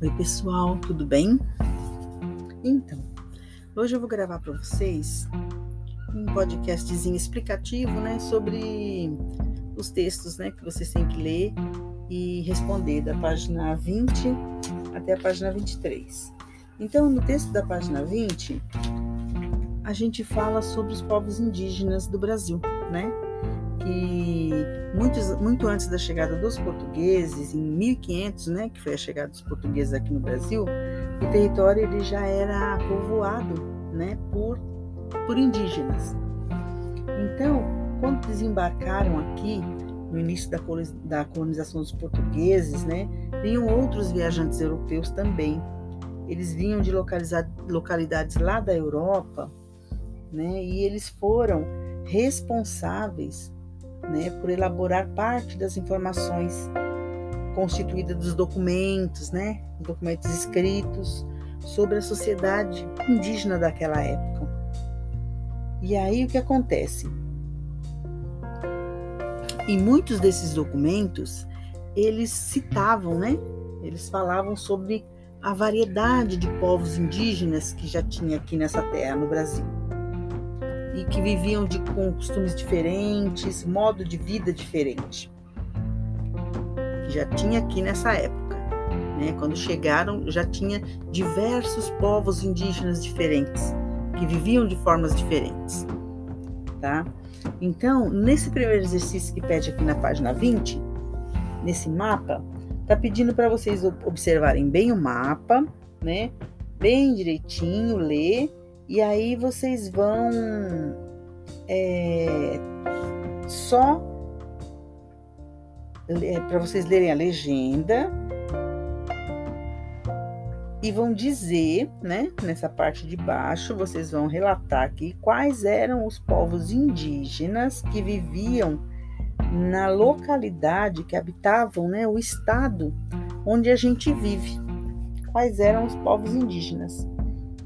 Oi, pessoal, tudo bem? Então, hoje eu vou gravar para vocês um podcastzinho explicativo, né, sobre os textos, né, que vocês têm que ler e responder da página 20 até a página 23. Então, no texto da página 20, a gente fala sobre os povos indígenas do Brasil, né? Que muitos, muito antes da chegada dos portugueses, em 1500, né, que foi a chegada dos portugueses aqui no Brasil, o território ele já era povoado, né, por, por indígenas. Então, quando desembarcaram aqui no início da, da colonização dos portugueses, né, vinham outros viajantes europeus também. Eles vinham de localidades lá da Europa, né, e eles foram responsáveis né, por elaborar parte das informações constituídas dos documentos, né, documentos escritos sobre a sociedade indígena daquela época. E aí o que acontece? Em muitos desses documentos, eles citavam, né? Eles falavam sobre a variedade de povos indígenas que já tinha aqui nessa terra, no Brasil e que viviam de, com costumes diferentes, modo de vida diferente. Que já tinha aqui nessa época. Né? Quando chegaram, já tinha diversos povos indígenas diferentes, que viviam de formas diferentes. Tá? Então, nesse primeiro exercício que pede aqui na página 20, nesse mapa, tá pedindo para vocês observarem bem o mapa, né? Bem direitinho, ler e aí vocês vão é, só é, para vocês lerem a legenda e vão dizer, né, nessa parte de baixo, vocês vão relatar aqui quais eram os povos indígenas que viviam na localidade que habitavam, né, o estado onde a gente vive. Quais eram os povos indígenas,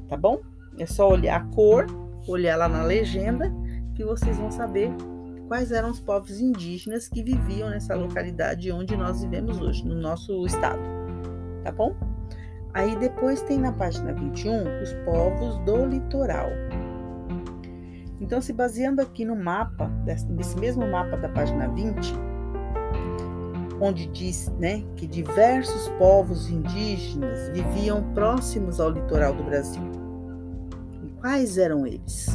tá bom? É só olhar a cor, olhar lá na legenda, que vocês vão saber quais eram os povos indígenas que viviam nessa localidade onde nós vivemos hoje, no nosso estado. Tá bom? Aí depois tem na página 21 os povos do litoral. Então, se baseando aqui no mapa, desse mesmo mapa da página 20, onde diz né, que diversos povos indígenas viviam próximos ao litoral do Brasil. Quais eram eles?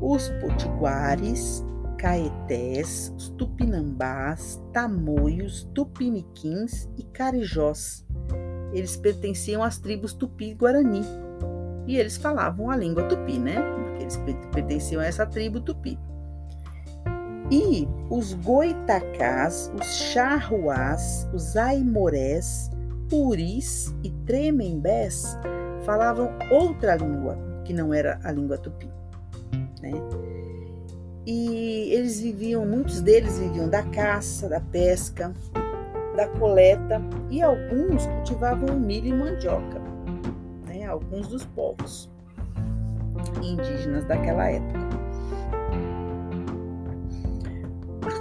Os potiguares, caetés, tupinambás, tamoios, tupiniquins e carijós. Eles pertenciam às tribos tupi-guarani e eles falavam a língua tupi, né? Porque eles pertenciam a essa tribo tupi. E os goitacás, os charruás, os aimorés, puris e tremembés falavam outra língua, que não era a língua tupi. Né? E eles viviam, muitos deles viviam da caça, da pesca, da coleta e alguns cultivavam milho e mandioca, né? alguns dos povos indígenas daquela época.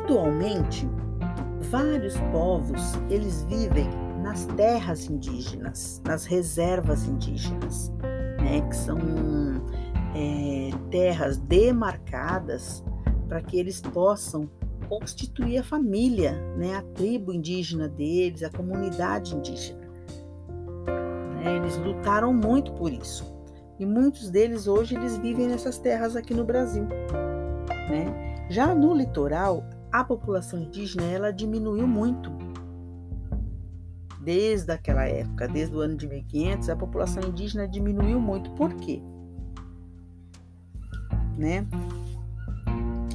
Atualmente, vários povos eles vivem nas terras indígenas, nas reservas indígenas né, que são é, terras demarcadas para que eles possam constituir a família, né, a tribo indígena deles, a comunidade indígena. Né, eles lutaram muito por isso. E muitos deles hoje eles vivem nessas terras aqui no Brasil. Né? Já no litoral, a população indígena ela diminuiu muito desde aquela época, desde o ano de 1500, a população indígena diminuiu muito. Por quê? Né?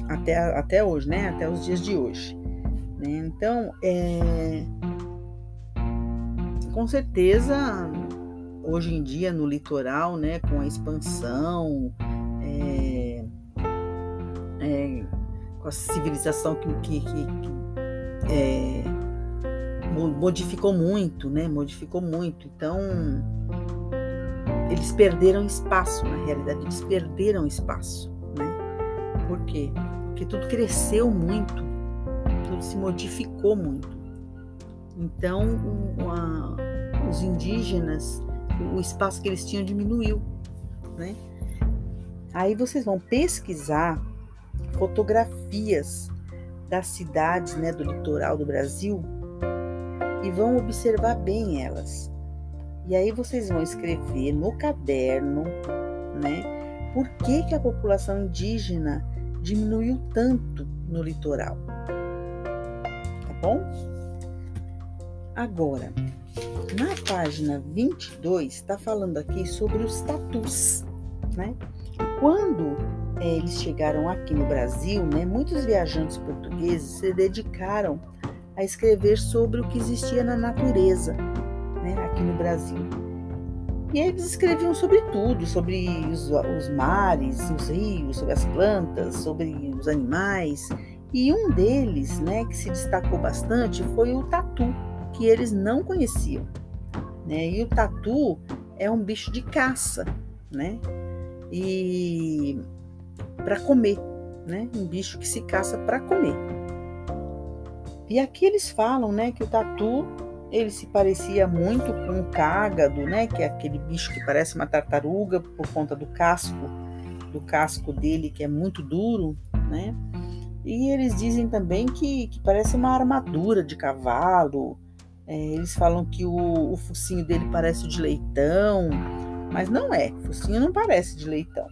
Até, até hoje, né? Até os dias de hoje. Né? Então, é... com certeza, hoje em dia no litoral, né, com a expansão, é... É... com a civilização que, que, que, que é modificou muito, né? Modificou muito. Então, eles perderam espaço, na realidade, eles perderam espaço, né? Por quê? Porque tudo cresceu muito, tudo se modificou muito. Então, os indígenas, o espaço que eles tinham diminuiu, né? Aí vocês vão pesquisar fotografias das cidades, né, do litoral do Brasil e vão observar bem elas. E aí vocês vão escrever no caderno, né, por que, que a população indígena diminuiu tanto no litoral. Tá bom? Agora, na página 22, está falando aqui sobre os tatus, né? Quando é, eles chegaram aqui no Brasil, né, muitos viajantes portugueses se dedicaram a escrever sobre o que existia na natureza, né, aqui no Brasil. E eles escreviam sobre tudo, sobre os, os mares, os rios, sobre as plantas, sobre os animais. E um deles, né, que se destacou bastante foi o tatu, que eles não conheciam. Né? E o tatu é um bicho de caça, né? E para comer, né? Um bicho que se caça para comer. E aqui eles falam, né, que o tatu ele se parecia muito com o cágado, né, que é aquele bicho que parece uma tartaruga por conta do casco, do casco dele que é muito duro, né? E eles dizem também que, que parece uma armadura de cavalo. É, eles falam que o, o focinho dele parece de leitão, mas não é. Focinho não parece de leitão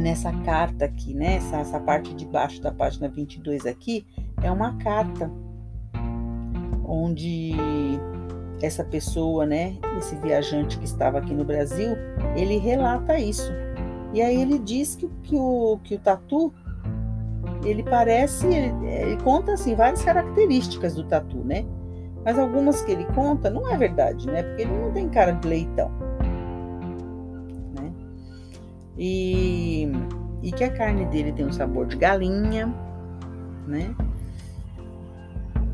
nessa carta aqui, né? Essa, essa parte de baixo da página 22 aqui é uma carta onde essa pessoa, né, esse viajante que estava aqui no Brasil, ele relata isso. E aí ele diz que, que, o, que o tatu, ele parece, ele, ele conta assim várias características do tatu, né? Mas algumas que ele conta não é verdade, né? Porque ele não tem cara de leitão. E, e que a carne dele tem um sabor de galinha, né?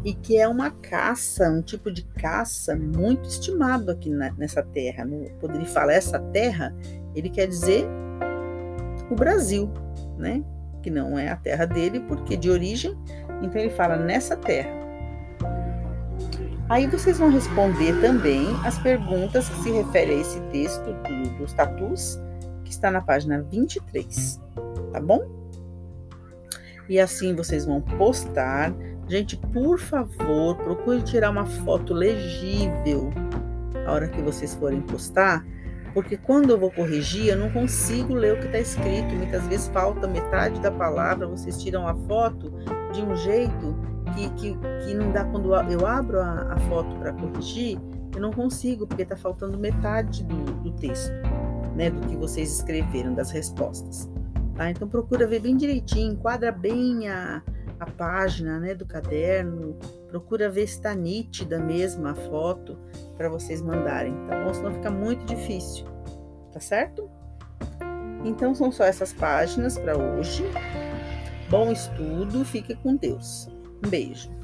E que é uma caça, um tipo de caça muito estimado aqui na, nessa terra. No, quando ele fala essa terra, ele quer dizer o Brasil, né? Que não é a terra dele, porque de origem, então ele fala nessa terra. Aí vocês vão responder também as perguntas que se referem a esse texto do, dos tatus que está na página 23, tá bom? E assim vocês vão postar. Gente, por favor, procure tirar uma foto legível a hora que vocês forem postar, porque quando eu vou corrigir, eu não consigo ler o que está escrito. Muitas vezes falta metade da palavra, vocês tiram a foto de um jeito que, que, que não dá quando eu abro a, a foto para corrigir, eu não consigo, porque está faltando metade do, do texto né, do que vocês escreveram, das respostas. Tá? Então procura ver bem direitinho, enquadra bem a, a página né, do caderno, procura ver se está nítida mesmo a foto para vocês mandarem, tá bom? Senão fica muito difícil, tá certo? Então são só essas páginas para hoje. Bom estudo, fique com Deus. Um beijo.